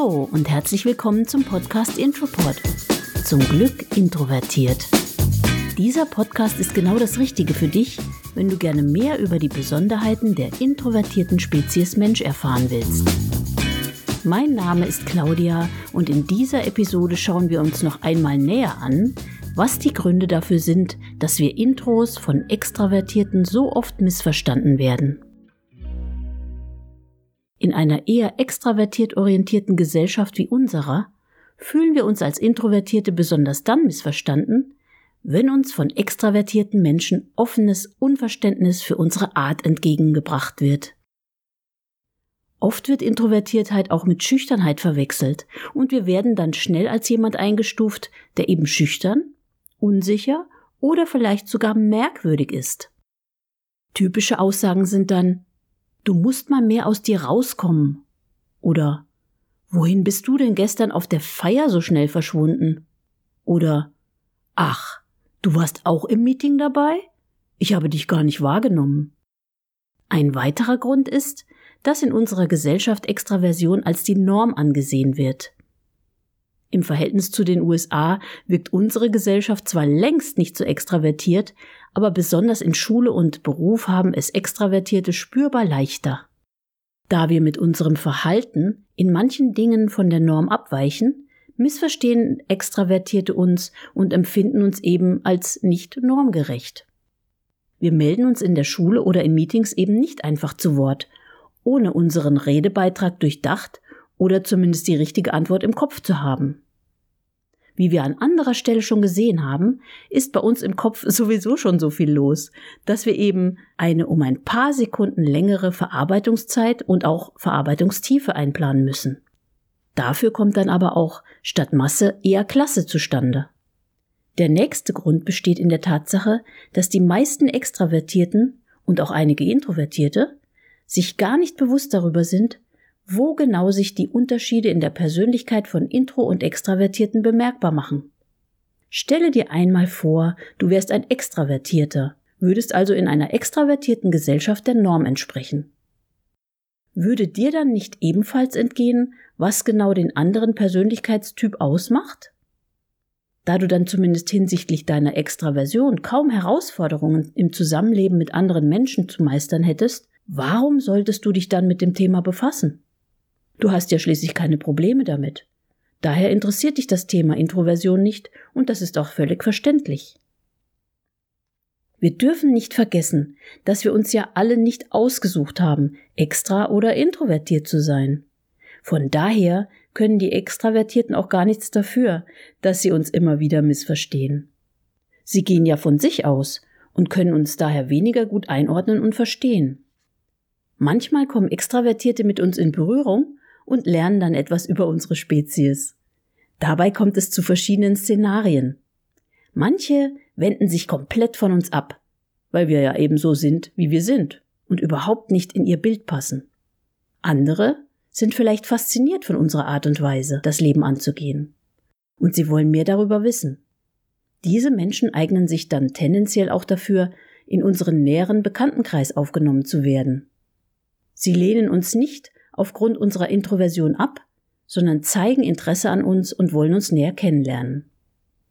Hallo und herzlich willkommen zum Podcast Intropod. Zum Glück introvertiert. Dieser Podcast ist genau das Richtige für dich, wenn du gerne mehr über die Besonderheiten der introvertierten Spezies Mensch erfahren willst. Mein Name ist Claudia und in dieser Episode schauen wir uns noch einmal näher an, was die Gründe dafür sind, dass wir Intros von Extravertierten so oft missverstanden werden. In einer eher extravertiert orientierten Gesellschaft wie unserer fühlen wir uns als Introvertierte besonders dann missverstanden, wenn uns von extravertierten Menschen offenes Unverständnis für unsere Art entgegengebracht wird. Oft wird Introvertiertheit auch mit Schüchternheit verwechselt und wir werden dann schnell als jemand eingestuft, der eben schüchtern, unsicher oder vielleicht sogar merkwürdig ist. Typische Aussagen sind dann Du musst mal mehr aus dir rauskommen. Oder Wohin bist du denn gestern auf der Feier so schnell verschwunden? Oder Ach, du warst auch im Meeting dabei? Ich habe dich gar nicht wahrgenommen. Ein weiterer Grund ist, dass in unserer Gesellschaft Extraversion als die Norm angesehen wird. Im Verhältnis zu den USA wirkt unsere Gesellschaft zwar längst nicht so extravertiert, aber besonders in Schule und Beruf haben es Extravertierte spürbar leichter. Da wir mit unserem Verhalten in manchen Dingen von der Norm abweichen, missverstehen Extravertierte uns und empfinden uns eben als nicht normgerecht. Wir melden uns in der Schule oder in Meetings eben nicht einfach zu Wort, ohne unseren Redebeitrag durchdacht oder zumindest die richtige Antwort im Kopf zu haben. Wie wir an anderer Stelle schon gesehen haben, ist bei uns im Kopf sowieso schon so viel los, dass wir eben eine um ein paar Sekunden längere Verarbeitungszeit und auch Verarbeitungstiefe einplanen müssen. Dafür kommt dann aber auch statt Masse eher Klasse zustande. Der nächste Grund besteht in der Tatsache, dass die meisten Extravertierten und auch einige Introvertierte sich gar nicht bewusst darüber sind, wo genau sich die Unterschiede in der Persönlichkeit von Intro und Extravertierten bemerkbar machen. Stelle dir einmal vor, du wärst ein Extravertierter, würdest also in einer extravertierten Gesellschaft der Norm entsprechen. Würde dir dann nicht ebenfalls entgehen, was genau den anderen Persönlichkeitstyp ausmacht? Da du dann zumindest hinsichtlich deiner Extraversion kaum Herausforderungen im Zusammenleben mit anderen Menschen zu meistern hättest, warum solltest du dich dann mit dem Thema befassen? Du hast ja schließlich keine Probleme damit. Daher interessiert dich das Thema Introversion nicht und das ist auch völlig verständlich. Wir dürfen nicht vergessen, dass wir uns ja alle nicht ausgesucht haben, extra oder introvertiert zu sein. Von daher können die Extravertierten auch gar nichts dafür, dass sie uns immer wieder missverstehen. Sie gehen ja von sich aus und können uns daher weniger gut einordnen und verstehen. Manchmal kommen Extravertierte mit uns in Berührung und lernen dann etwas über unsere Spezies. Dabei kommt es zu verschiedenen Szenarien. Manche wenden sich komplett von uns ab, weil wir ja eben so sind, wie wir sind und überhaupt nicht in ihr Bild passen. Andere sind vielleicht fasziniert von unserer Art und Weise, das Leben anzugehen. Und sie wollen mehr darüber wissen. Diese Menschen eignen sich dann tendenziell auch dafür, in unseren näheren Bekanntenkreis aufgenommen zu werden. Sie lehnen uns nicht aufgrund unserer Introversion ab, sondern zeigen Interesse an uns und wollen uns näher kennenlernen.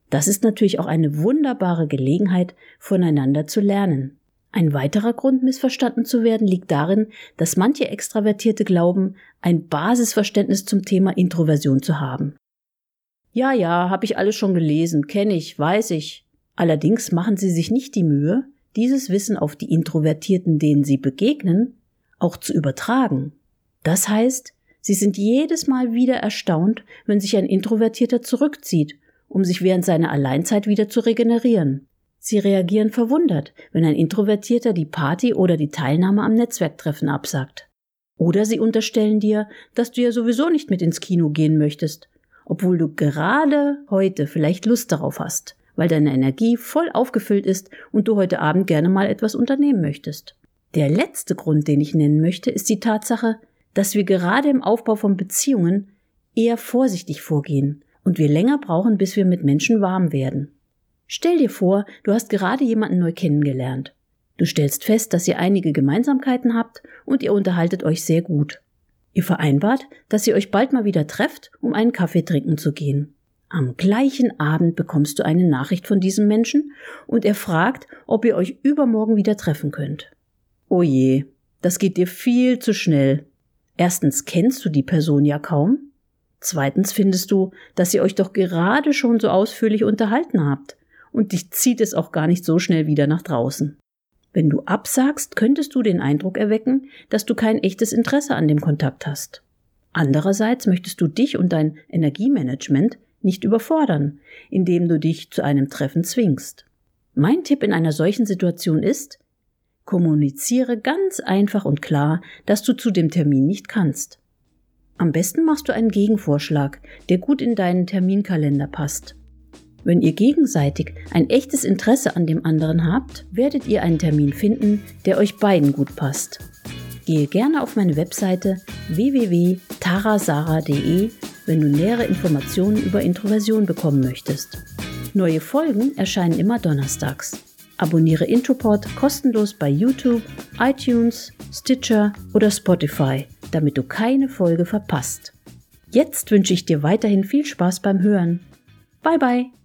Das ist natürlich auch eine wunderbare Gelegenheit, voneinander zu lernen. Ein weiterer Grund, missverstanden zu werden, liegt darin, dass manche Extravertierte glauben, ein Basisverständnis zum Thema Introversion zu haben. Ja, ja, habe ich alles schon gelesen, kenne ich, weiß ich. Allerdings machen sie sich nicht die Mühe, dieses Wissen auf die Introvertierten, denen sie begegnen, auch zu übertragen. Das heißt, sie sind jedes Mal wieder erstaunt, wenn sich ein Introvertierter zurückzieht, um sich während seiner Alleinzeit wieder zu regenerieren. Sie reagieren verwundert, wenn ein Introvertierter die Party oder die Teilnahme am Netzwerktreffen absagt. Oder sie unterstellen dir, dass du ja sowieso nicht mit ins Kino gehen möchtest, obwohl du gerade heute vielleicht Lust darauf hast, weil deine Energie voll aufgefüllt ist und du heute Abend gerne mal etwas unternehmen möchtest. Der letzte Grund, den ich nennen möchte, ist die Tatsache, dass wir gerade im Aufbau von Beziehungen eher vorsichtig vorgehen und wir länger brauchen, bis wir mit Menschen warm werden. Stell dir vor, du hast gerade jemanden neu kennengelernt. Du stellst fest, dass ihr einige Gemeinsamkeiten habt und ihr unterhaltet euch sehr gut. Ihr vereinbart, dass ihr euch bald mal wieder trefft, um einen Kaffee trinken zu gehen. Am gleichen Abend bekommst du eine Nachricht von diesem Menschen und er fragt, ob ihr euch übermorgen wieder treffen könnt. Oh je, das geht dir viel zu schnell. Erstens kennst du die Person ja kaum. Zweitens findest du, dass ihr euch doch gerade schon so ausführlich unterhalten habt und dich zieht es auch gar nicht so schnell wieder nach draußen. Wenn du absagst, könntest du den Eindruck erwecken, dass du kein echtes Interesse an dem Kontakt hast. Andererseits möchtest du dich und dein Energiemanagement nicht überfordern, indem du dich zu einem Treffen zwingst. Mein Tipp in einer solchen Situation ist, kommuniziere ganz einfach und klar, dass du zu dem Termin nicht kannst. Am besten machst du einen Gegenvorschlag, der gut in deinen Terminkalender passt. Wenn ihr gegenseitig ein echtes Interesse an dem anderen habt, werdet ihr einen Termin finden, der euch beiden gut passt. Gehe gerne auf meine Webseite www.tarasara.de wenn du nähere Informationen über Introversion bekommen möchtest. Neue Folgen erscheinen immer donnerstags. Abonniere Intropod kostenlos bei YouTube, iTunes, Stitcher oder Spotify, damit du keine Folge verpasst. Jetzt wünsche ich dir weiterhin viel Spaß beim Hören. Bye bye!